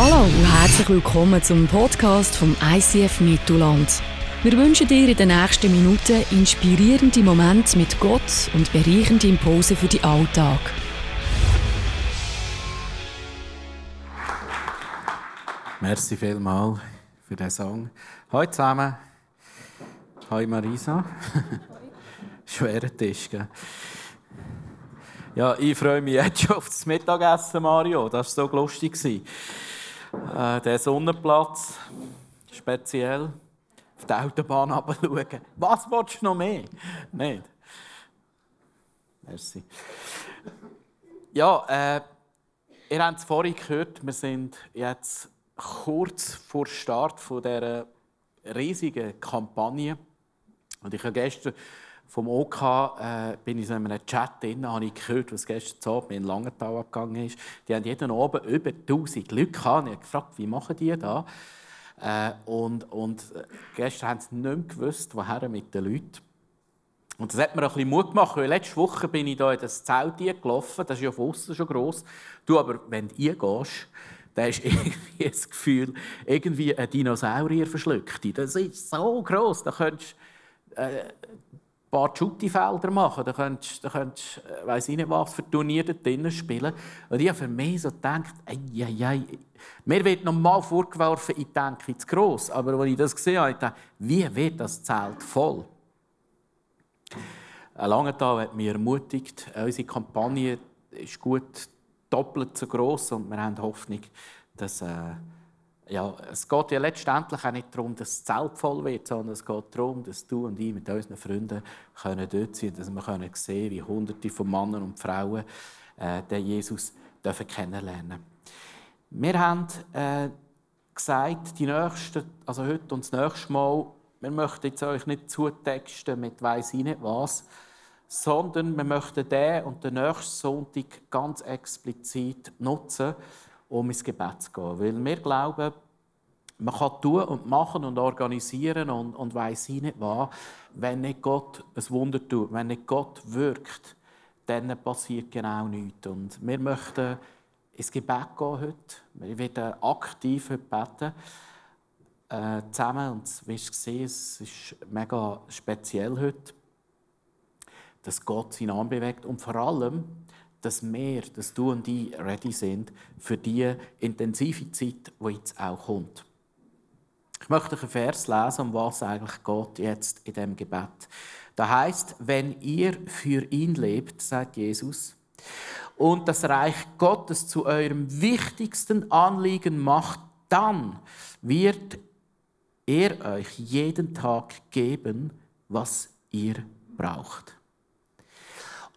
Hallo und herzlich willkommen zum Podcast vom ICF Mittelland. Wir wünschen dir in den nächsten Minuten inspirierende Momente mit Gott und bereichende Impulse für den Alltag. Merci vielmals für diesen Song. Hallo zusammen. Hallo Marisa. Schwerer Tisch, gell? Ja, ich freue mich jetzt schon auf das Mittagessen, Mario. Das war so lustig. Äh, der Sonnenplatz, speziell. Auf die Autobahn schauen. Was willst du noch mehr? Nicht? Merci. Ja, äh, ihr habt es vorhin gehört, wir sind jetzt kurz vor Start dieser riesigen Kampagne. Und ich habe gestern vom OK äh, bin ich in einem Chat drin, habe ich gehört, was gestern Abend in Langenthal gegangen ist. Die haben jeden Abend über 1000 Leute gehabt. Ich habe gefragt, wie machen die das? Äh, und, und äh, gestern haben sie nicht mehr gewusst, woher mit den Leuten. Und das hat mir ein bisschen Mut gemacht, weil letzte Woche bin ich hier in das Zelt gelaufen, das ist ja von schon gross. Du aber, wenn du eingehst, dann hast du irgendwie das Gefühl, irgendwie ein Dinosaurier verschluckt. Das ist so gross, da könntest äh, paar Schutti-Felder machen, da könntest du, könntest, äh, weiss ich nicht was, für Turniere drinnen spielen. Und ich habe für mich so gedacht, ei, ei, ei. mir wird normal vorgeworfen, ich denke zu gross. Aber als ich das gesehen habe, dachte wie wird das Zelt voll? Ein Langenthal hat mich ermutigt, unsere Kampagne ist gut doppelt so groß und wir haben Hoffnung, dass äh, ja, es geht ja letztendlich auch nicht darum, dass das Zelt voll wird, sondern es geht darum, dass du und ich mit unseren Freunden können dort sein können, dass wir können sehen wie Hunderte von Männern und Frauen äh, den Jesus dürfen kennenlernen. Wir haben äh, gesagt, die nächste, also heute und das nächste Mal, wir möchten jetzt euch nicht zutexten mit weiss ich nicht was, sondern wir möchten den und den nächsten Sonntag ganz explizit nutzen, um ins Gebet zu gehen. Weil wir glauben, man kann tun und machen und organisieren und, und weiss ich nicht was, wenn nicht Gott ein Wunder tut, wenn nicht Gott wirkt, dann passiert genau nichts. Und wir möchten ins Gebet gehen heute. Wir werden aktiv heute beten. Äh, zusammen. Und du gesehen es ist mega speziell heute dass Gott seinen Arm bewegt und vor allem, dass wir, dass du und ich ready sind für die intensive Zeit, die jetzt auch kommt. Ich möchte einen Vers lesen, um was eigentlich Gott jetzt in dem Gebet. Da heißt, wenn ihr für ihn lebt, sagt Jesus, und das Reich Gottes zu eurem wichtigsten Anliegen macht, dann wird er euch jeden Tag geben, was ihr braucht.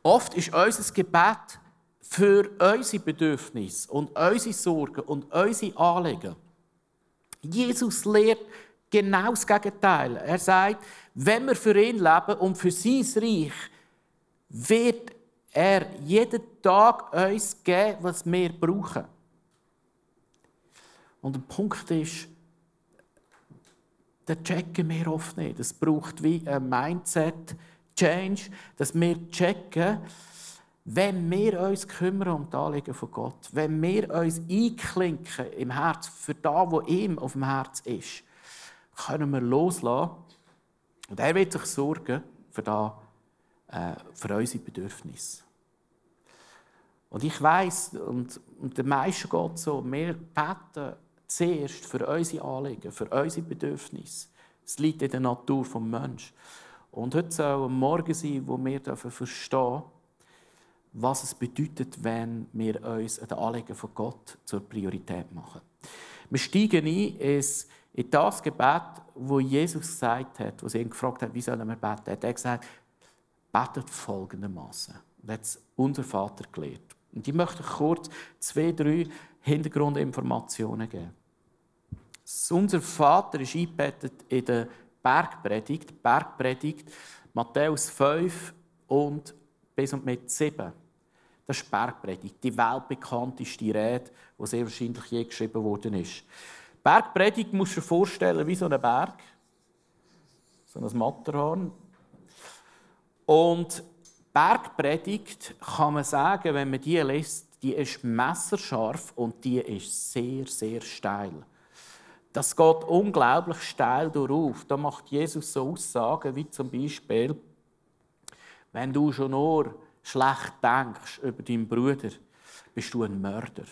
Oft ist unser Gebet für unsere Bedürfnisse und unsere Sorgen und unsere Anliegen. Jesus lehrt genau das Gegenteil. Er sagt, wenn wir für ihn leben und für sein Reich, wird er jeden Tag uns geben, was wir brauchen. Und der Punkt ist, das checken wir oft nicht. Es braucht wie ein Mindset, Change, dass wir checken, wenn wir uns kümmern um die Anliegen von Gott, wenn wir uns einklinken im Herz für das, was ihm auf dem Herz ist, können wir loslassen. Und er wird sich sorgen für, das, äh, für unsere Bedürfnisse. Und ich weiß und, und der meisten geht so, wir beten zuerst für unsere Anliegen, für unsere Bedürfnisse. Es liegt in der Natur des Menschen. Und heute soll ein Morgen sein, wo wir verstehen was es bedeutet, wenn wir uns den Anliegen von Gott zur Priorität machen. Wir steigen ein in das Gebet, wo Jesus gesagt hat, wo sie ihn gefragt hat, wie sollen wir beten. Er hat gesagt, betet folgendermaßen. Und hat unser Vater gelehrt. Und ich möchte kurz zwei, drei Hintergrundinformationen geben. Unser Vater ist eingebettet in der Bergpredigt, Bergpredigt, Matthäus 5 und bis und mit 7. Das ist Bergpredigt, die weltbekannteste Rede, die sehr wahrscheinlich je geschrieben worden ist. Bergpredigt musst du dir vorstellen wie so ein Berg, so ein Matterhorn. Und Bergpredigt kann man sagen, wenn man die liest, die ist messerscharf und die ist sehr, sehr steil. Das geht unglaublich steil durch. Da macht Jesus so Aussagen wie zum Beispiel, wenn du schon nur schlecht denkst über deinen Bruder, bist du ein Mörder.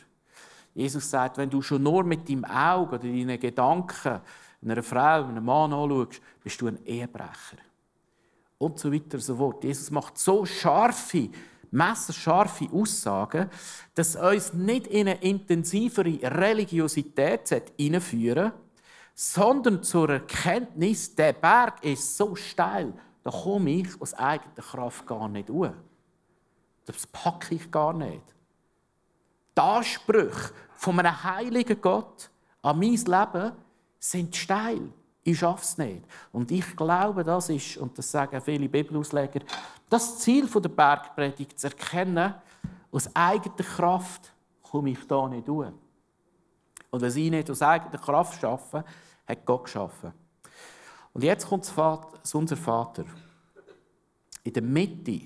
Jesus sagt, wenn du schon nur mit deinem Auge oder deinen Gedanken einer Frau, einem Mann anschaust, bist du ein Ehebrecher. Und so weiter und so fort. Jesus macht so scharfe, messerscharfe Aussagen, dass uns nicht in eine intensivere Religiosität hineinführen sondern zur Erkenntnis, der Berg ist so steil, da komme ich aus eigener Kraft gar nicht hoch. Das packe ich gar nicht. Die Ansprüche von einem heiligen Gott an mein Leben sind steil. Ich schaffe es nicht. Und ich glaube, das ist, und das sagen viele Bibelausleger, das Ziel der Bergpredigt zu erkennen, aus eigener Kraft komme ich da nicht durch. Und was ich nicht aus eigener Kraft schaffe, hat Gott geschaffen. Und jetzt kommt unser Vater. In der Mitte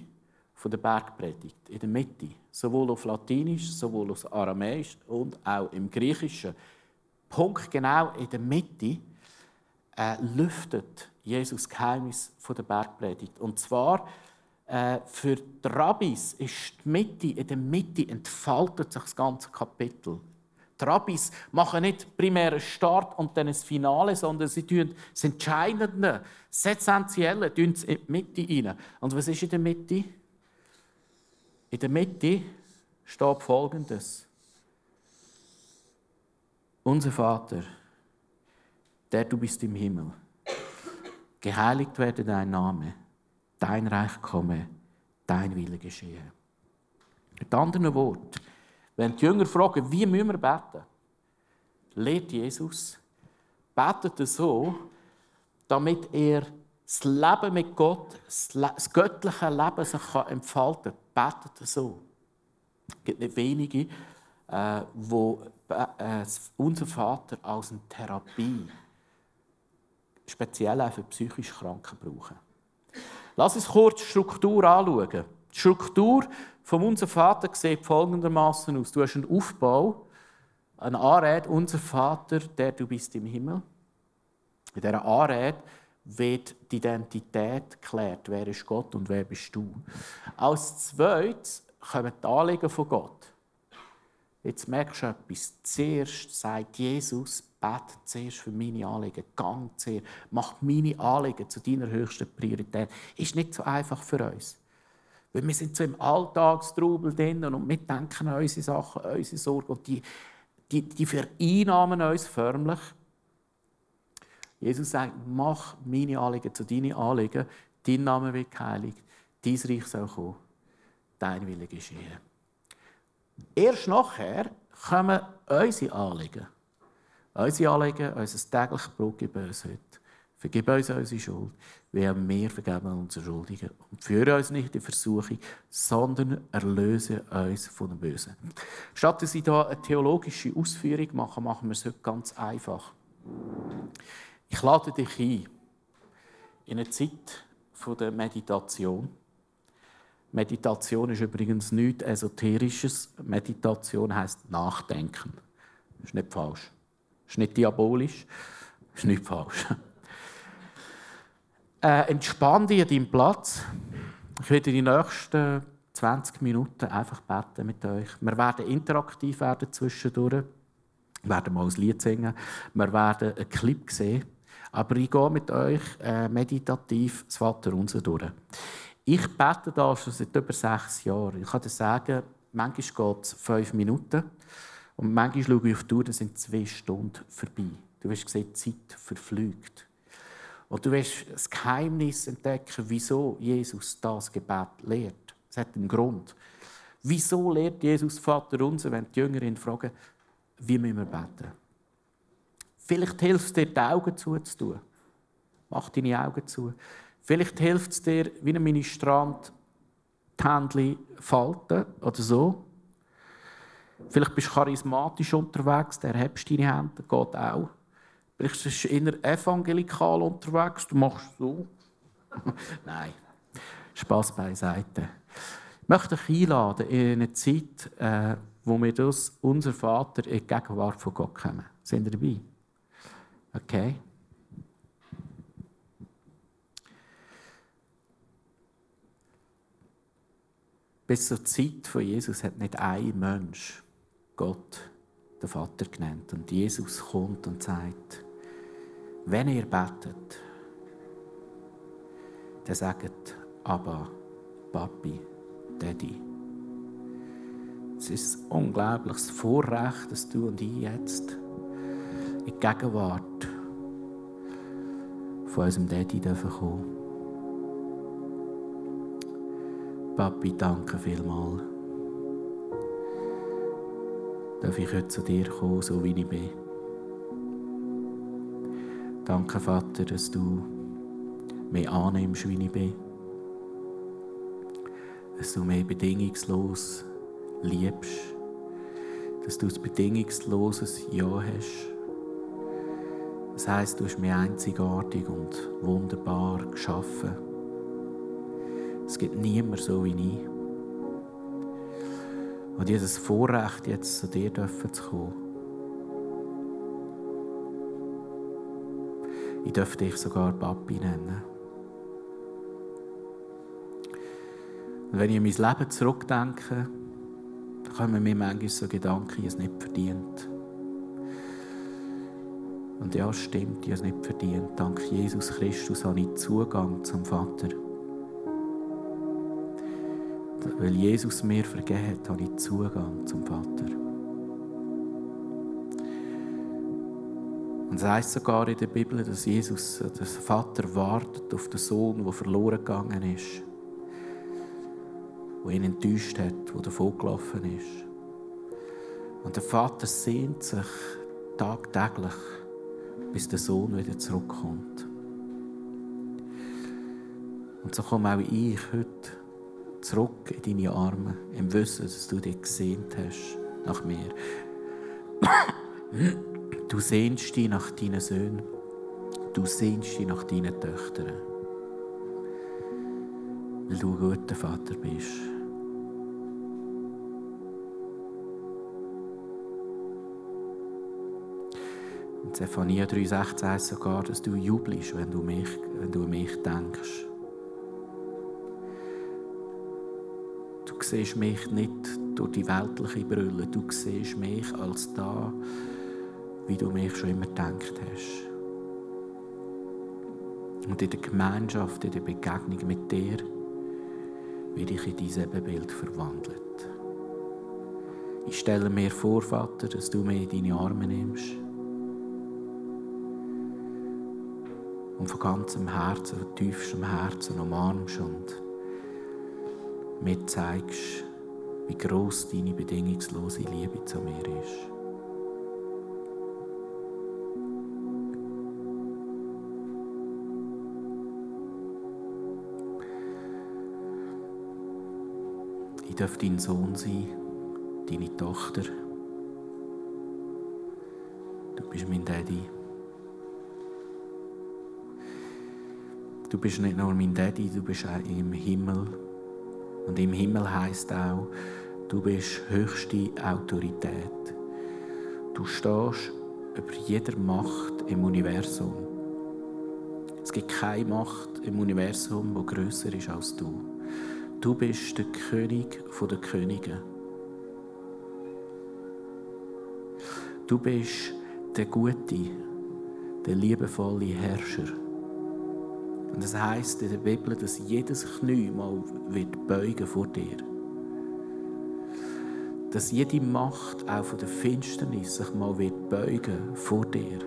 der Bergpredigt, in der Mitte, sowohl auf Latinisch, sowohl auf Aramäisch und auch im Griechischen, Punkt genau in der Mitte, äh, lüftet Jesus Geheimnis der Bergpredigt. Und zwar äh, für die Rabbis ist die Mitte, in der Mitte entfaltet sich das ganze Kapitel. Die Rabbis machen nicht primär einen Start und dann ein Finale, sondern sie tun das Entscheidende, das Essentielle in die Mitte rein. Und was ist in der Mitte? In der Mitte steht Folgendes. Unser Vater, der du bist im Himmel, geheiligt werde dein Name, dein Reich komme, dein Wille geschehe. Mit anderen Worten, wenn die Jünger fragen, wie müssen wir beten, lehrt Jesus, betet so, damit er das Leben mit Gott, das göttliche Leben sich entfalten kann. Betet so. Es gibt nicht wenige, äh, wo äh, unser Vater als eine Therapie speziell auch für psychisch Kranke brauchen. Lass uns kurz die Struktur anschauen. Die Struktur von unserem Vater sieht folgendermaßen aus. Du hast einen Aufbau, eine Anrede, unser Vater, der du bist im Himmel. In dieser Anrede wird die Identität geklärt. Wer ist Gott und wer bist du? Als zweites kommen die Anliegen von Gott. Jetzt merkst du etwas. Zuerst sagt Jesus, bete zuerst für meine Anliegen. Gang zuerst. Mach meine Anliegen zu deiner höchsten Priorität. Ist nicht so einfach für uns. Weil wir sind so im Alltagstrubel drin und wir denken an unsere Sachen, an unsere Sorgen. Und die, die, die vereinnahmen uns förmlich. Jesus sagt, mach meine Anliegen zu deinen Anliegen. Dein Name wird geheiligt. Dein Reich soll kommen. Dein Wille geschehen. Erst nachher kommen unsere Anliegen. Unsere Anliegen, unser tägliches Brot gib uns heute. Vergib uns unsere Schuld, wie auch wir vergeben unsere Schuldigen. Und führe uns nicht in Versuchung, sondern erlöse uns von dem Bösen. Statt dass ich hier eine theologische Ausführung mache, machen wir es heute ganz einfach. Ich lade dich ein in eine Zeit der Meditation. Meditation ist übrigens nichts Esoterisches. Meditation heißt Nachdenken. Das ist nicht falsch. Ist nicht diabolisch. Ist nicht falsch. Äh, entspann dich an deinem Platz. Ich werde die nächsten 20 Minuten einfach beten mit euch. Wir werden interaktiv werden zwischendurch. Wir werden mal ein Lied singen. Wir werden einen Clip sehen. Aber ich gehe mit euch äh, meditativ das Vater unser durch. Ich bete da schon seit über sechs Jahren. Ich kann dir sagen, manchmal geht es fünf Minuten und manchmal schaue ich auf die Uhr, dann sind zwei Stunden vorbei. Du wirst sehen, die Zeit verflügt. Und du wirst das Geheimnis entdecken, wieso Jesus das Gebet lehrt. Es hat einen Grund. Wieso lehrt Jesus Vater unser, wenn die Jüngerinnen fragen, wie müssen wir beten? Vielleicht hilft es dir, die Augen zuzutun. Mach deine Augen zu. Vielleicht hilft es dir, wie ein Ministrant, die Hände falten oder so. Vielleicht bist du charismatisch unterwegs, der hebst deine Hände, geht auch. Vielleicht bist du inner evangelikal unterwegs, du machst so. Nein, Spaß beiseite. Ich möchte dich einladen in eine Zeit äh, wo wir das, unser Vater, in die Gegenwart von Gott kommen. Sind ihr dabei? Okay. Bis zur Zeit von Jesus hat nicht ein Mensch Gott, den Vater, genannt. Und Jesus kommt und sagt, wenn ihr betet, dann sagt aber Papi, Daddy. Es ist ein unglaubliches Vorrecht, dass du und ich jetzt in die Gegenwart von unserem Daddy dürfen kommen. Papi, danke vielmals. Darf ich heute zu dir kommen, so wie ich bin? Danke, Vater, dass du mich annimmst, wie ich bin. Dass du mich bedingungslos liebst. Dass du ein bedingungsloses Ja hast. Das heisst, du hast mich einzigartig und wunderbar geschaffen. Es gibt niemand so wie ich. Und dieses Vorrecht, jetzt zu dir zu kommen. Ich dürfte dich sogar Papi nennen. Und wenn ich an mein Leben zurückdenke, dann kommen mir manchmal so Gedanken, ich es nicht verdient. Und ja, stimmt, ich habe es nicht verdient. Dank Jesus Christus habe ich Zugang zum Vater. Weil Jesus mir vergeben hat, habe ich Zugang zum Vater. Und es heißt sogar in der Bibel, dass Jesus, der Vater wartet auf den Sohn, der verloren gegangen ist wo ihn enttäuscht hat, wo davon gelaufen ist. Und der Vater sehnt sich tagtäglich, bis der Sohn wieder zurückkommt. Und so komme auch ich heute zurück in deine Arme, im Wissen, dass du dich gesehnt hast nach mir. Du sehnst dich nach deinen Söhnen. Du sehnst dich nach deinen Töchtern. Weil du ein guter Vater bist. In Zephania 3,16 heißt sogar, dass du jubelst, wenn du, mich, wenn du an mich denkst. Siehst mich nicht durch die weltliche Brille, du siehst mich als da, wie du mich schon immer gedacht hast. Und in der Gemeinschaft, in der Begegnung mit dir, werde ich in dein Ebenbild verwandelt. Ich stelle mir vor, Vater, dass du mich in deine Arme nimmst und von ganzem Herzen, von tiefstem Herzen umarmst und mir zeigst, wie groß deine bedingungslose Liebe zu mir ist. Ich darf dein Sohn sein, deine Tochter. Du bist mein Daddy. Du bist nicht nur mein Daddy, du bist auch im Himmel. Und im Himmel heißt auch, du bist höchste Autorität. Du stehst über jeder Macht im Universum. Es gibt keine Macht im Universum, die größer ist als du. Du bist der König der Könige. Du bist der gute, der liebevolle Herrscher. Und es heißt in der Bibel, dass jedes Knie mal wird beugen vor dir. Dass jede Macht auch von der Finsternis sich mal wird beugen vor dir.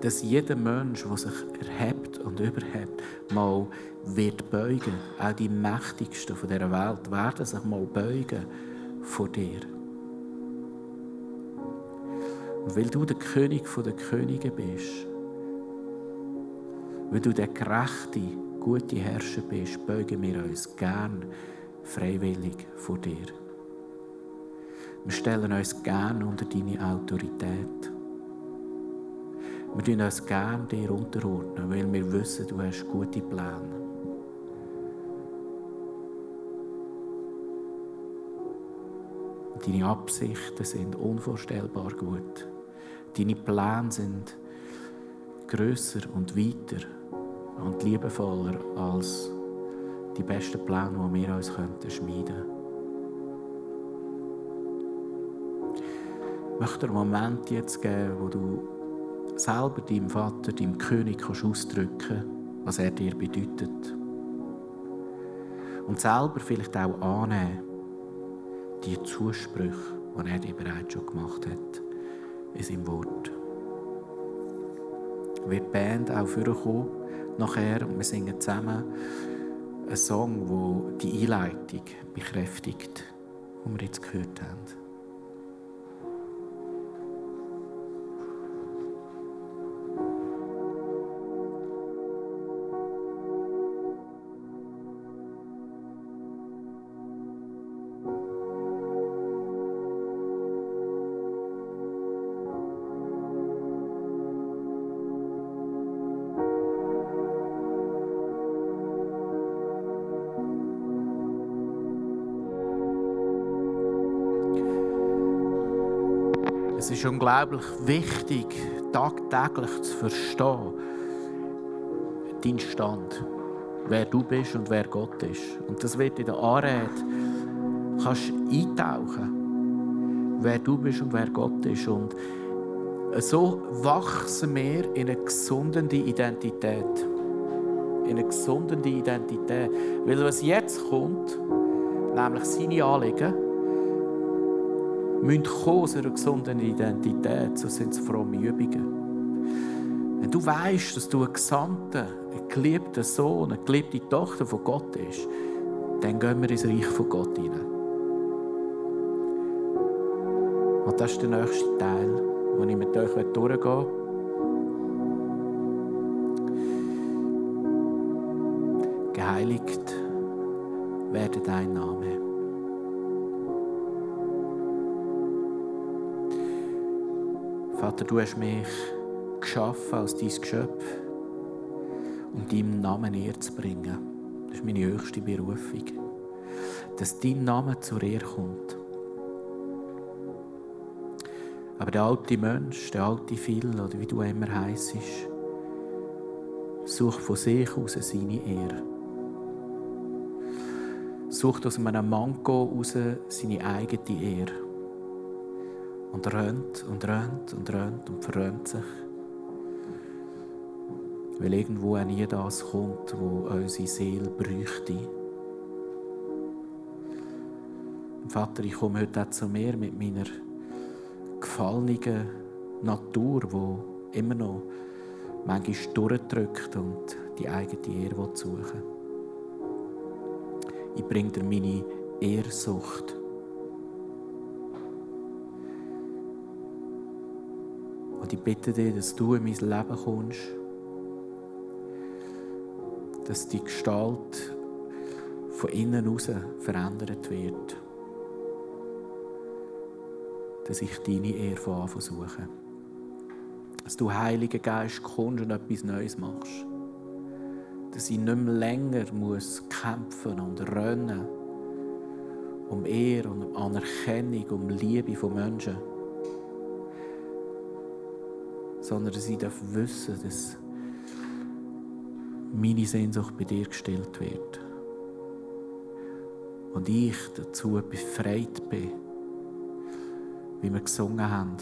Dass jeder Mensch, der sich erhebt und überhebt, mal wird beugen. Auch die Mächtigsten von dieser Welt werden sich mal beugen vor dir. Und weil du der König der Könige bist, weil du der gerechte, gute Herrscher bist, beugen wir uns gern freiwillig vor dir. Wir stellen uns gern unter deine Autorität. Wir tun uns gern dir unterordnen, weil wir wissen, du hast gute Pläne. Deine Absichten sind unvorstellbar gut. Deine Pläne sind größer und weiter und liebevoller als die besten Pläne, die wir uns schmieden könnten. Ich möchte einen Moment jetzt geben, wo du selber deinem Vater, deinem König kannst ausdrücken was er dir bedeutet. Und selber vielleicht auch annehmen, die Zusprüche, die er dir bereits schon gemacht hat, in seinem Wort. Wird die Band auch vorkommen, nachher, und wir singen zusammen einen Song, der die Einleitung bekräftigt, die wir jetzt gehört haben. Ist unglaublich wichtig, tagtäglich zu verstehen, deinen Stand, wer du bist und wer Gott ist. Und das wird in der Anrede kannst eintauchen, wer du bist und wer Gott ist. Und so wachsen wir in eine gesunde Identität. In eine gesunde Identität. Weil was jetzt kommt, nämlich seine Anliegen, müssen kommen aus einer gesunden Identität, so sind es fromme Übungen. Wenn du weißt, dass du ein Gesandter, ein geliebter Sohn, eine geliebte Tochter von Gott bist, dann gehen wir ins Reich von Gott hinein. Und das ist der nächste Teil, wo ich mit euch durchgehen will. Geheiligt werde dein Name. Vater, du hast mich geschaffen als dein Geschöpf, um deinem Namen Ehre zu bringen. Das ist meine höchste Berufung. Dass dein Name zur Ehre kommt. Aber der alte Mensch, der alte Phil, oder wie du immer heisst, sucht von sich aus seine Ehre. Sucht aus einem Manko aus seine eigene Ehre und rennt und rennt und rennt und verrennt sich. Weil irgendwo auch nie das kommt, wo unsere Seele bräuchte. Vater, ich komme heute auch zu mir mit meiner gefallenen Natur, die immer noch manchmal durchdrückt und die eigene Ehre suchen Ich bringe dir meine Ehrsucht Und ich bitte dich, dass du in mein Leben kommst, dass die Gestalt von innen heraus verändert wird. Dass ich deine Ehre von Anfang suche. Dass du, Heiliger Geist, kommst und etwas Neues machst. Dass ich nicht mehr länger muss kämpfen und rennen um Ehre und Anerkennung, um Liebe von Menschen sondern dass ich wissen darf, dass meine Sehnsucht bei dir gestellt wird. Und ich dazu befreit bin, wie wir gesungen haben.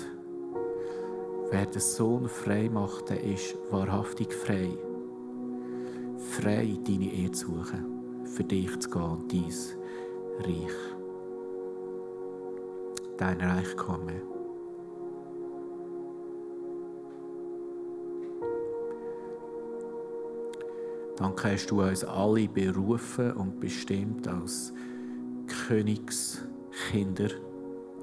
Wer den Sohn frei macht, der ist wahrhaftig frei. Frei, deine Ehe zu suchen, für dich zu gehen und dein Reich. Dein Reich komme. Danke hast du uns alle berufen und bestimmt als Königskinder,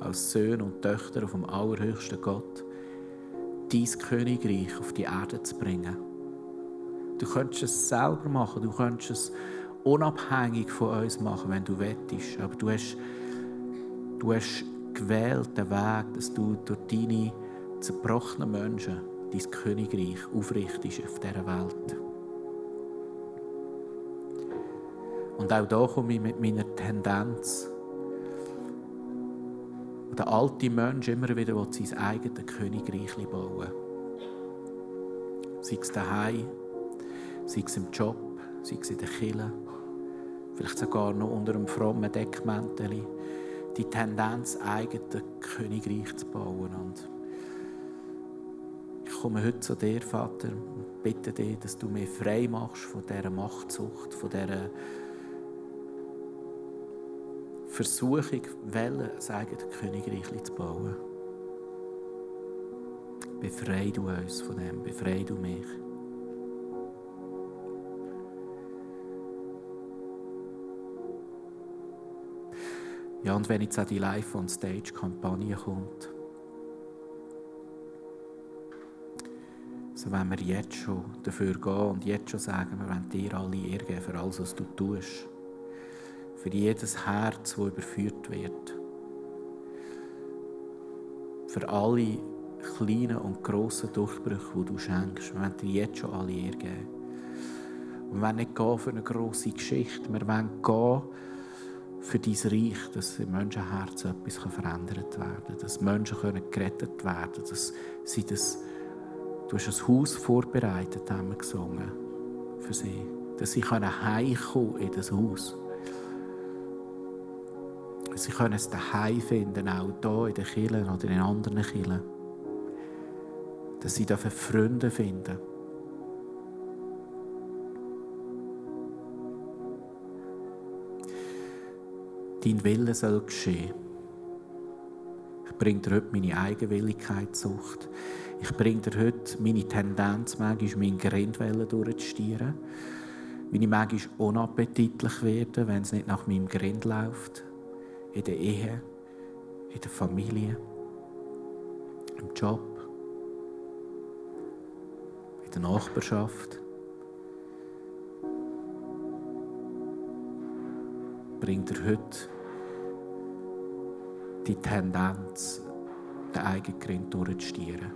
als Söhne und Töchter vom allerhöchsten Gott, dein Königreich auf die Erde zu bringen. Du könntest es selber machen, du könntest es unabhängig von uns machen, wenn du wettest. Aber du hast, du hast gewählt den Weg, dass du durch deine zerbrochenen Menschen dein Königreich aufrichtest auf dieser Welt. Und auch da komme ich mit meiner Tendenz, der alte Mensch immer wieder sein eigenes Königreich bauen Sei es daheim, sei es im Job, sei es in der Kirche, vielleicht sogar noch unter einem frommen Deckmäntel, die Tendenz, eigene Königreich zu bauen. Und ich komme heute zu dir, Vater, und bitte dich, dass du mich frei machst von dieser Machtsucht, von dieser Versuchung, Wellen, ein eigenes Königreich zu bauen. Befrei du uns von dem, befrei du mich. Ja, und wenn jetzt auch die Live-on-Stage-Kampagne kommt, so wollen wir jetzt schon dafür gehen und jetzt schon sagen, wir wollen dir alle Ehre für alles, was du tust. Für jedes Herz, das überführt wird. Für alle kleinen und grossen Durchbrüche, die du schenkst. Wir wollen dir jetzt schon alle Ehre geben. Wir wollen nicht gehen für eine grosse Geschichte. Wir wollen gehen für dein Reich, dass im Menschenherzen etwas verändert werden kann. Dass Menschen gerettet werden können. Dass sie das, du hast ein Haus vorbereitet, haben wir gesungen, für sie. Dass sie heimkommen in das Haus. Sie können es daheim finden, auch hier in den Kirchen oder in anderen Kirchen. Dass sie dafür Freunde finden. Dein Wille soll geschehen. Ich bringe dir heute meine Eigenwilligkeitssucht. Ich bringe dir heute meine Tendenz, manchmal meinen Grind durchzustieren. Wie ich manchmal unappetitlich werde, wenn es nicht nach meinem Grind läuft. In der Ehe, in der Familie, im Job, in der Nachbarschaft. Bringt er heute die Tendenz, den eigenen Grind durchzustieren.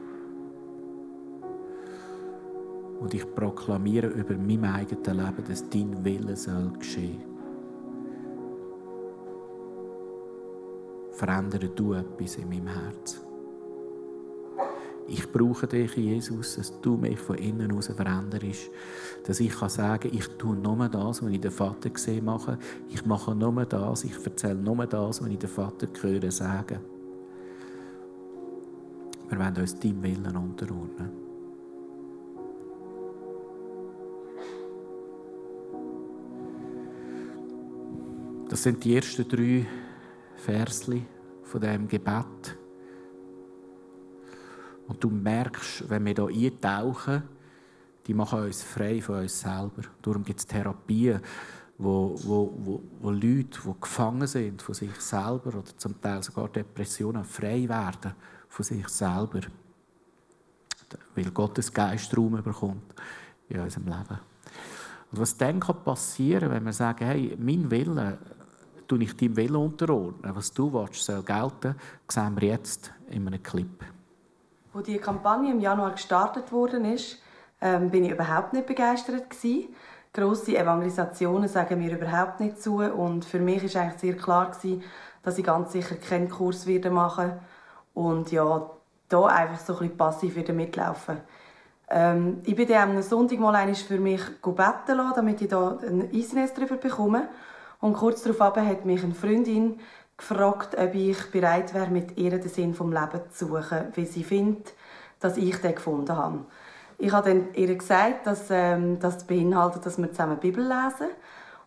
Und ich proklamiere über mein eigenes Leben, dass dein Wille soll geschehen. Verändere du etwas in meinem Herzen. Ich brauche dich, Jesus, dass du mich von innen heraus veränderst. Dass ich kann sagen ich tue nur das, was ich den Vater gesehen mache. Ich mache nur das, ich erzähle nur das, was ich den Vater höre sagen. Wir wollen uns deinem Willen unterordnen. Das sind die ersten drei Versli von dem Gebet. Und du merkst, wenn wir hier eintauchen, die machen uns frei von uns selber. Darum gibt es Therapien, wo, wo, wo, wo Leute, die gefangen sind von sich selber oder zum Teil sogar Depressionen, frei werden von sich selber. Weil Gottes Geist Raum bekommt in unserem Leben. Und was dann passieren kann, wenn wir sagen, hey, mein Wille, tue ich deinem Willen unterordnen, was du willst, soll gelten, sehen wir jetzt in einem Clip. Als die Kampagne im Januar gestartet wurde, ähm, bin ich überhaupt nicht begeistert gewesen. Grosse Evangelisationen sagen mir überhaupt nicht zu und für mich ist eigentlich sehr klar gewesen, dass ich ganz sicher keinen Kurs werde machen und ja, da einfach so ein passiv wieder mitlaufen. Ähm, ich bin dann am Sonntag mal für mich beten lassen, damit ich da ein Eisnest darüber bekomme. Und kurz darauf hat mich eine Freundin gefragt, ob ich bereit wäre, mit ihr den Sinn vom Leben zu suchen, weil sie findet, dass ich den gefunden habe. Ich habe dann ihr gesagt, dass ähm, das beinhaltet, dass wir zusammen Bibel lesen.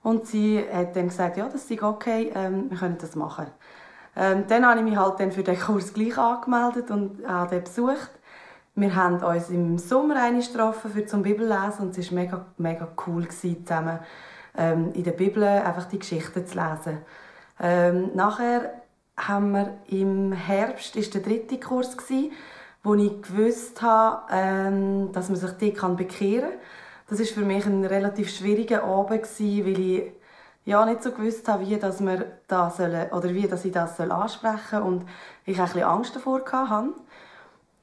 Und sie hat dann gesagt, ja, das ist okay, ähm, wir können das machen. Ähm, dann habe ich mich halt dann für den Kurs gleich angemeldet und habe den besucht. Wir haben uns im Sommer eine getroffen für zum Bibellesen und es war mega, mega cool, zusammen ähm, in der Bibel einfach die Geschichten zu lesen. Ähm, nachher haben wir im Herbst ist der dritte Kurs gewesen, wo ich gewusst habe, ähm, dass man sich dort kann bekehren. Das ist für mich ein relativ schwieriger Abend gewesen, weil ich ja nicht so gewusst habe, wie dass wir das sollen, oder wie dass ich das soll ansprechen und ich ein bisschen Angst davor hatte.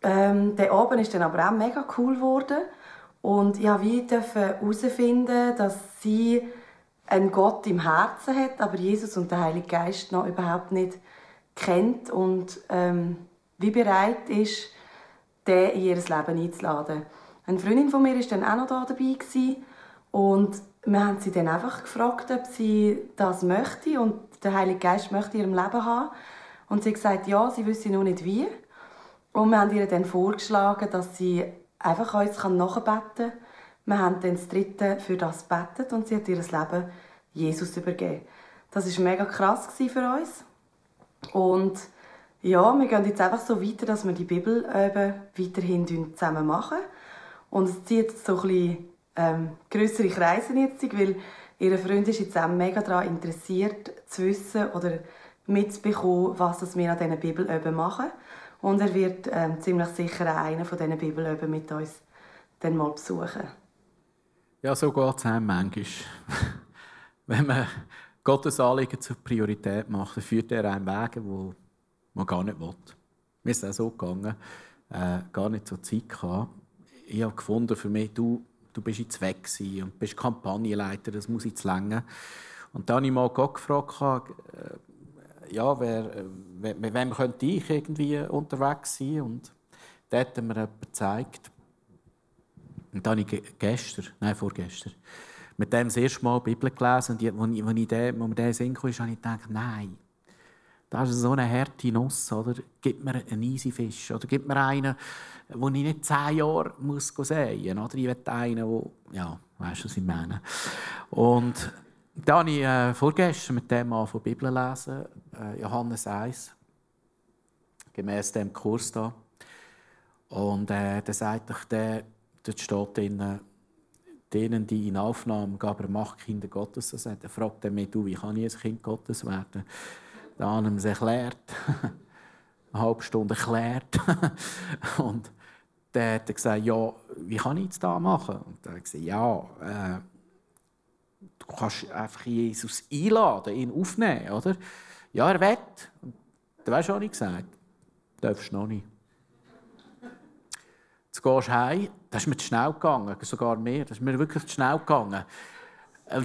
Ähm, der Abend ist dann aber auch mega cool geworden und ich durfte herausfinden, dass sie einen Gott im Herzen hat, aber Jesus und der Heilige Geist noch überhaupt nicht kennt und ähm, wie bereit ist, den in ihr Leben einzuladen. Eine Freundin von mir war dann auch noch da dabei und wir haben sie dann einfach gefragt, ob sie das möchte und der Heilige Geist möchte in ihrem Leben haben. Und sie hat gesagt, ja, sie wüsste noch nicht wie. Und wir haben ihr dann vorgeschlagen, dass sie einfach uns nachbeten kann. Wir haben dann das Dritte für das gebetet und sie hat ihr Leben Jesus übergeben. Das war mega krass für uns. Und ja, wir gehen jetzt einfach so weiter, dass wir die Bibel eben weiterhin zusammen machen. Und es zieht so ein bisschen ähm, größere Kreise jetzt, weil ihre Freund ist jetzt auch mega daran interessiert, zu wissen oder mitzubekommen, was wir an diesen Bibelöben machen. Und er wird ähm, ziemlich sicher einen von diesen Bibelöben mit uns dann mal besuchen. Ja, so geht es auch manchmal. Wenn man Gottes Anliegen zur Priorität macht, dann führt er einen Weg, wo man gar nicht will. Mir ist es auch so gegangen, äh, gar nicht so Zeit gehabt. Ich habe gefunden, für mich, du, du bist jetzt weg und bist Kampagnenleiter, das muss jetzt länger. Und dann habe ich mal Gott gefragt, äh, ja, wer, äh, mit wem könnte ich irgendwie unterwegs sein? Und da hat mir jemand gezeigt. Und dann habe ich gestern, nein, vorgestern, mit dem das erste Mal die Bibel gelesen. Und als ich, als ich den, mir den Sinn kam, habe ich gedacht, nein, das ist so eine harte Nuss. Oder? Gib mir einen easy Fisch. Oder gib mir einen, wo ich nicht zehn Jahre muss sehen muss. Oder ich will einen, der, ja, weißt du, was ich meine. Und dann habe ich äh, vorgestern mit dem Mann von Bibel lesen, äh, Johannes 1, gemäß dem Kurs da. Und äh, da sagt ich, der, dort steht drin, denen, die in Aufnahme gab, er macht Kinder Gottes. Er fragt er mich, du, wie kann ich ein Kind Gottes werden? Dann haben wir es erklärt. eine halbe Stunde erklärt. und dann hat er gesagt, ja, wie kann ich das da machen? Und dann hat gesagt, ja, äh, du kannst einfach Jesus einladen, ihn aufnehmen, oder? Ja, er. Und dann weißt du, was ich gesagt Du darfst noch nicht. Jetzt gehst du heim, das ist mir zu schnell gegangen, sogar mehr, das ist mir wirklich zu schnell gegangen.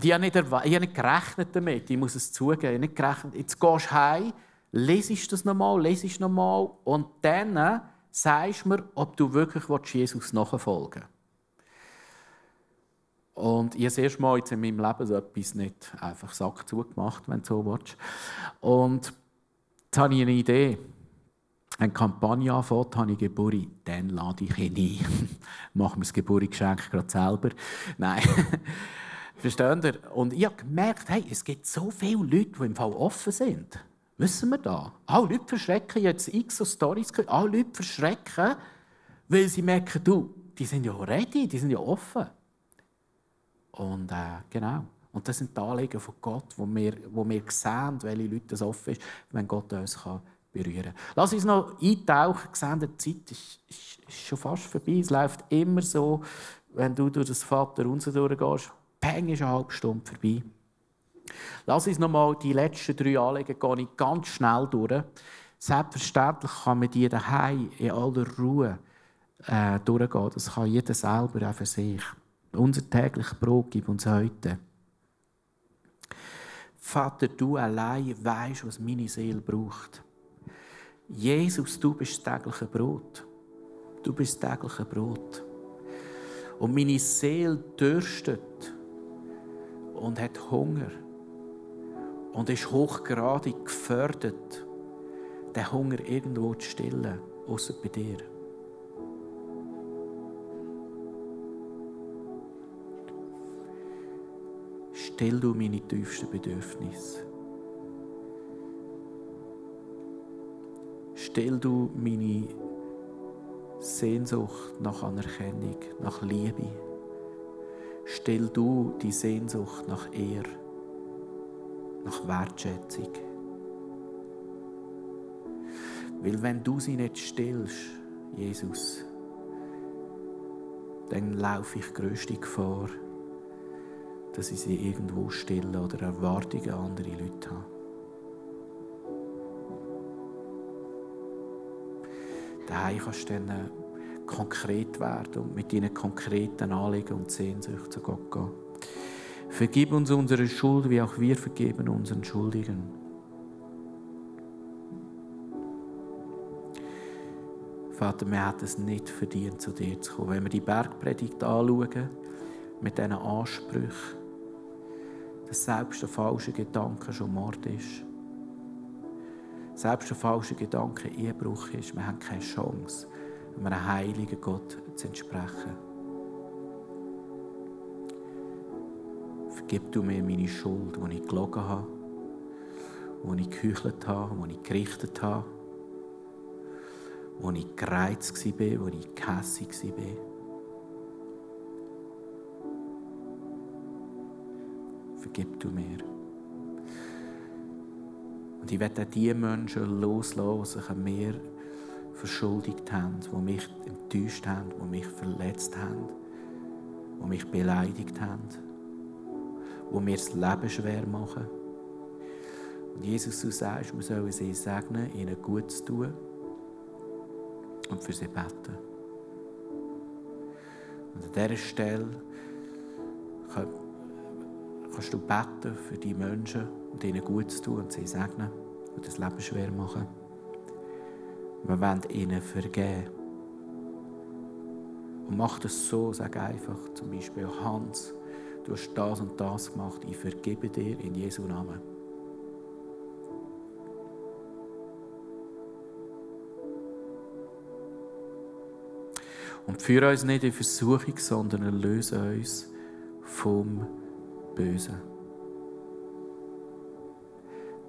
Ich habe nicht, ich habe nicht gerechnet damit, ich muss es zugeben, ich nicht gerechnet. Jetzt gehst du heim, lesest das nochmal, lesest nochmal und dann sagst du mir, ob du wirklich Jesus nachfolgen willst. Und ich habe das erste Mal jetzt in meinem Leben so etwas nicht einfach Sack zugemacht, wenn du so willst. Und jetzt habe ich eine Idee. Eine Kampagne anfängt, habe ich Geburt, dann lade ich ihn ein. Machen wir das Geburtsgeschenk gerade selber. Nein. Versteht ihr? Und ich habe gemerkt, hey, es gibt so viele Leute, die im Fall offen sind. Wissen wir da? Alle Leute verschrecken jetzt x so Storys. Alle Leute verschrecken, weil sie merken, du, die sind ja ready, die sind ja offen. Und äh, genau. Und das sind die Anliegen von Gott, wo wir, wo wir sehen, welche Leute das offen ist, wenn Gott uns kann berühren. Lass uns noch eintauchen. Sehen, die Zeit ist, ist, ist, schon fast vorbei. Es läuft immer so, wenn du durch das Vater unser durchgehst. Peng ist eine halbe Stunde vorbei. Lass uns noch mal die letzten drei Anliegen gehe ganz schnell durch. Selbstverständlich kann man die daheim in aller Ruhe äh, durchgehen. Das kann jeder selber auch für sich. Unser tägliches Brot gib uns heute. Vater, du allein weißt, was meine Seele braucht. Jesus, du bist das tägliche Brot. Du bist das tägliche Brot. Und meine Seele dürstet und hat Hunger und ist hochgradig gefördert, den Hunger irgendwo zu stillen, außer bei dir. Still du meine tiefsten Bedürfnisse. Still du meine Sehnsucht nach Anerkennung, nach Liebe. Still du die Sehnsucht nach Ehre, nach Wertschätzung. Weil wenn du sie nicht stillst, Jesus, dann laufe ich größte Gefahr, dass ich sie irgendwo stillen oder Erwartungen an andere Leute habe. allein kannst du dann äh, konkret werden und mit deinen konkreten Anliegen und Sehnsüchten zu Gott gehen. Vergib uns unsere Schuld, wie auch wir vergeben unseren Schuldigen. Vater, wir hätten es nicht verdient, zu dir zu kommen. Wenn wir die Bergpredigt anschauen, mit diesen Ansprüchen, dass selbst der falsche Gedanke schon Mord ist. Selbst der falsche Gedanke Ehebruch ist. Wir haben keine Chance, einem heiligen Gott zu entsprechen. Vergib du mir meine Schuld, wo ich gelogen habe, wo ich geheuchelt habe, wo ich gerichtet habe, wo ich gereizt war, wo ich gehässig war. Vergib du mir. Und ich werde die Menschen loslassen, die sich an mir verschuldigt haben, die mich enttäuscht haben, die mich verletzt haben, die mich beleidigt haben, die mir das Leben schwer machen. Und Jesus, du sagst, wir sollen sie segnen, ihnen gut zu tun und für sie beten. Und an dieser Stelle kannst du beten für die Menschen und ihnen gut zu tun und sie segnen und das Leben schwer machen. Wir wollen ihnen vergeben. Und mach das so, sag einfach zum Beispiel Hans, du hast das und das gemacht, ich vergebe dir in Jesu Namen. Und führe uns nicht in Versuchung, sondern erlöse uns vom Bösen.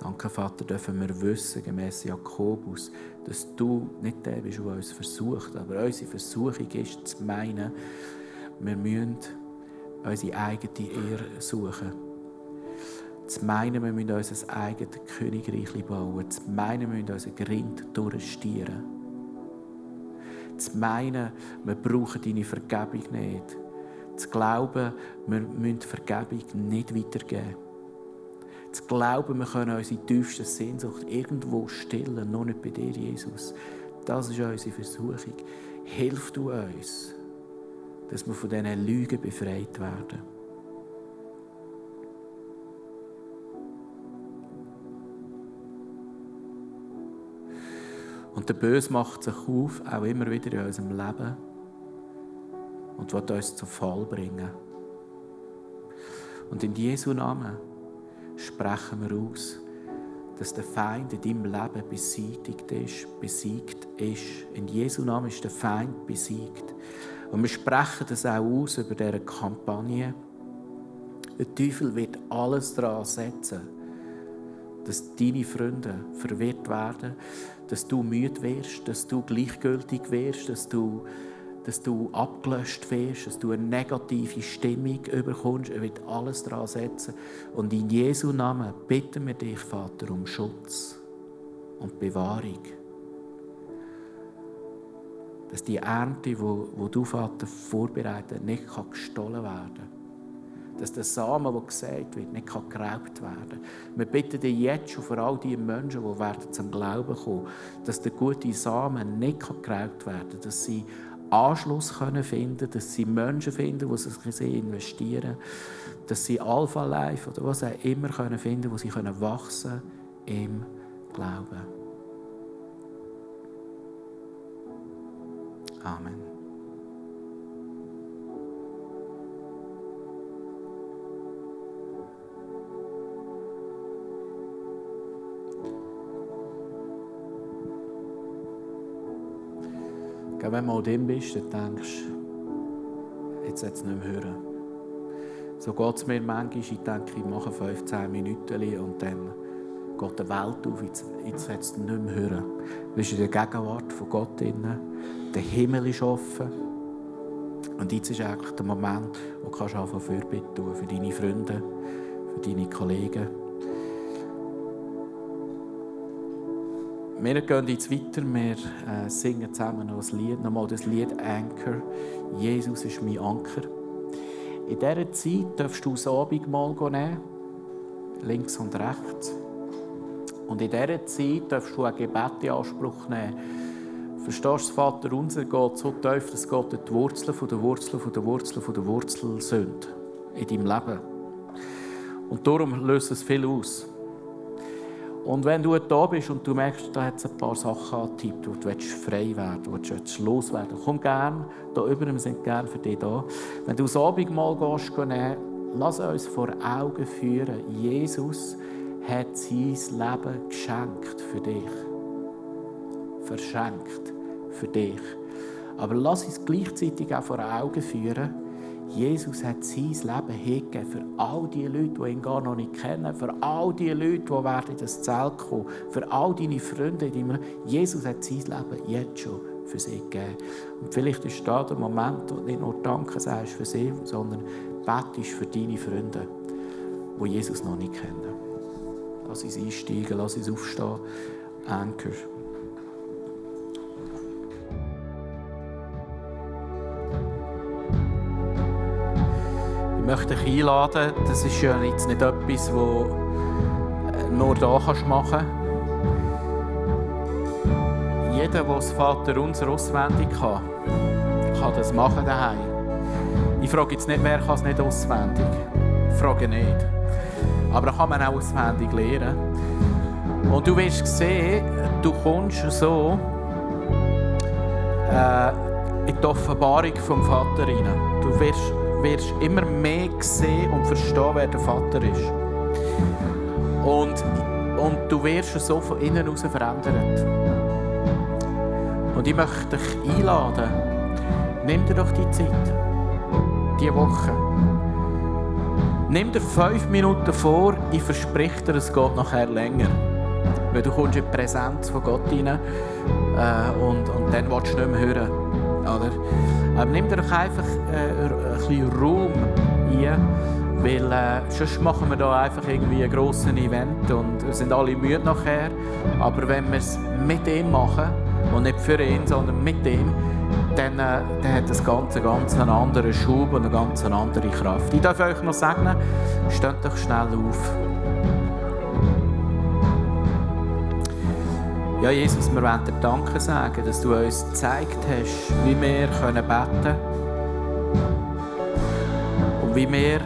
Danke, Vater, dürfen wir wissen, gemäß Jakobus, dass du nicht der bist, der uns versucht. Aber unsere Versuchung ist, zu meinen, wir müssen unsere eigene Ehre suchen. Zu meinen, wir müssen unser eigenes Königreich bauen. Zu meinen, wir müssen unser Grind durchstieren. Zu meinen, wir brauchen deine Vergebung nicht. Zu glauben, wir müssen Vergebung nicht weitergeben. Zu glauben, wir können unsere tiefste Sehnsucht irgendwo stillen, noch nicht bei dir, Jesus. Das ist unsere Versuchung. Hilf du uns, dass wir von diesen Lügen befreit werden. Und der Böse macht sich auf, auch immer wieder in unserem Leben und wird uns zu Fall bringen. Und in Jesu Namen sprechen wir aus, dass der Feind in deinem Leben besiegt ist, besiegt ist. In Jesu Namen ist der Feind besiegt. Und wir sprechen das auch aus über diese Kampagne. Der Teufel wird alles daran setzen, dass deine Freunde verwirrt werden, dass du müde wirst, dass du gleichgültig wirst, dass du dass du abgelöscht wirst, dass du eine negative Stimmung überkommst. Er wird alles daran setzen. Und in Jesu Namen bitten wir dich, Vater, um Schutz und Bewahrung. Dass die Ernte, wo du, Vater, vorbereitet, nicht gestohlen werden kann. Dass der Samen, der gesät wird, nicht geraubt werden kann. Wir bitten dich jetzt schon für all die Menschen, die werden zum Glauben kommen, dass der gute Samen nicht geraubt werden kann, dass sie Anschluss können finden dass sie Menschen finden, die sich in investieren, dass sie Alpha Life oder was auch immer können finden, wo sie können wachsen im Glauben. Amen. Wenn du mal dem bist, dann denkst du, jetzt sollte es nicht mehr hören. So geht es mir manchmal. Ich denke, ich mache 15 Minuten und dann geht die Welt auf. Jetzt, jetzt sollte es nicht mehr hören. Du bist in der Gegenwart von Gott drin. Der Himmel ist offen. Und jetzt ist eigentlich der Moment, wo du anfangen Fürbitte tun für deine Freunde, für deine Kollegen. Wir gehen jetzt weiter, wir äh, singen zusammen noch das Lied, nochmal das Lied Anchor. Jesus ist mein Anker. In dieser Zeit darfst du das Abendmahl nehmen, links und rechts. Und in dieser Zeit darfst du ein Gebet in Anspruch nehmen. Verstehst du, Vater unser Gott so tief, dass Gott die Wurzeln von der Wurzel von der Wurzel von der Wurzel sind in deinem Leben. Und darum löst es viel aus. Und wenn du da bist und du merkst, da hat es ein paar Sachen angetippt, wo du frei werden willst, du loswerden komm gerne da über, wir sind gerne für dich da. Wenn du das Abendmahl gehst, lass uns vor Augen führen, Jesus hat sein Leben geschenkt für dich. Verschenkt für dich. Aber lass uns gleichzeitig auch vor Augen führen, Jesus hat sein Leben hingegeben für all die Leute, die ihn gar noch nicht kennen, für all die Leute, die werden in das Zelt kommen, für all deine Freunde. Die Jesus hat sein Leben jetzt schon für sie gegeben. Und vielleicht ist da der Moment, wo du nicht nur Danke sagst für sie, sondern betest für deine Freunde, die Jesus noch nicht kennen. Lass uns einsteigen, lass uns aufstehen. Anchor. Möchte dich einladen, das ist ja jetzt nicht etwas, das äh, nur hier kannst machen. Jeder, der das Vater unser auswendig kann, kann das machen daheim. Ich frage jetzt nicht, wer kann es nicht auswendig. Ich frage nicht. Aber kann man auch auswendig lernen. Und du wirst sehen, du kommst so äh, in die Offenbarung vom Vater rein. Du wirst wirst immer mehr sehen und verstehen, wer der Vater ist. Und, und du wirst so von innen heraus verändert. Und ich möchte dich einladen, nimm dir doch die Zeit, diese Woche. Nimm dir fünf Minuten vor, ich verspreche dir, es geht nachher länger. Weil du kommst in die Präsenz von Gott rein äh, und, und dann willst du nicht mehr hören. Oder? Aber nimm dir doch einfach ein bisschen Raum ein, weil äh, sonst machen wir da einfach irgendwie ein grosses Event und wir sind alle müde nachher. Aber wenn wir es mit ihm machen, und nicht für ihn, sondern mit ihm, dann, äh, dann hat das Ganze ganz einen anderen Schub und eine ganz andere Kraft. Ich darf euch noch sagen, steht doch schnell auf. Ja, Jesus, wir wollen dir Danke sagen, dass du uns gezeigt hast, wie wir beten können wie wir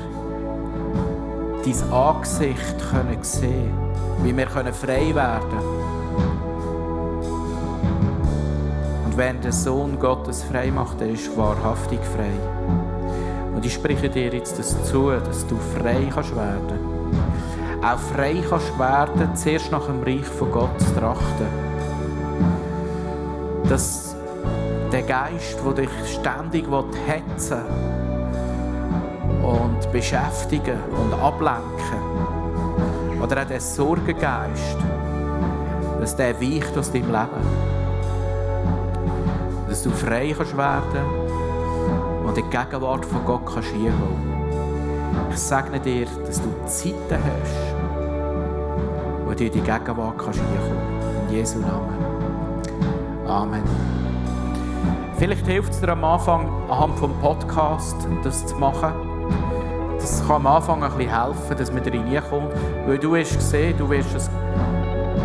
dein Angesicht können sehen können, wie wir können frei werden Und wenn der Sohn Gottes frei macht, er ist wahrhaftig frei. Und ich spreche dir jetzt das zu, dass du frei kannst werden. Auch frei kannst werden, zuerst nach dem Reich von Gott zu trachten dass der Geist, der dich ständig hetzen und beschäftigen und ablenken oder auch der Sorgengeist, dass der weicht aus deinem Leben. Dass du frei kannst werden und in die Gegenwart von Gott kannst hinkommen. Ich sage dir, dass du Zeiten hast, wo du in die Gegenwart kannst hinkommen. In Jesu Namen. Amen. Vielleicht hilft es dir am Anfang, anhand vom Podcast das zu machen. Kann am Anfang ein bisschen helfen, dass man da reinkommt. Weil du hast gesehen, du wirst es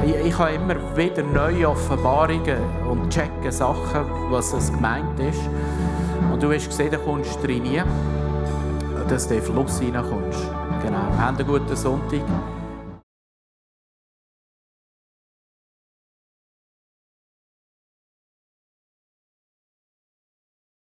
ich, ich habe immer wieder neue Offenbarungen und checke Sachen, was es gemeint ist. Und du hast gesehen, da kommst du rein, dass du in den Fluss reinkommst. Genau. Haben einen guten Sonntag.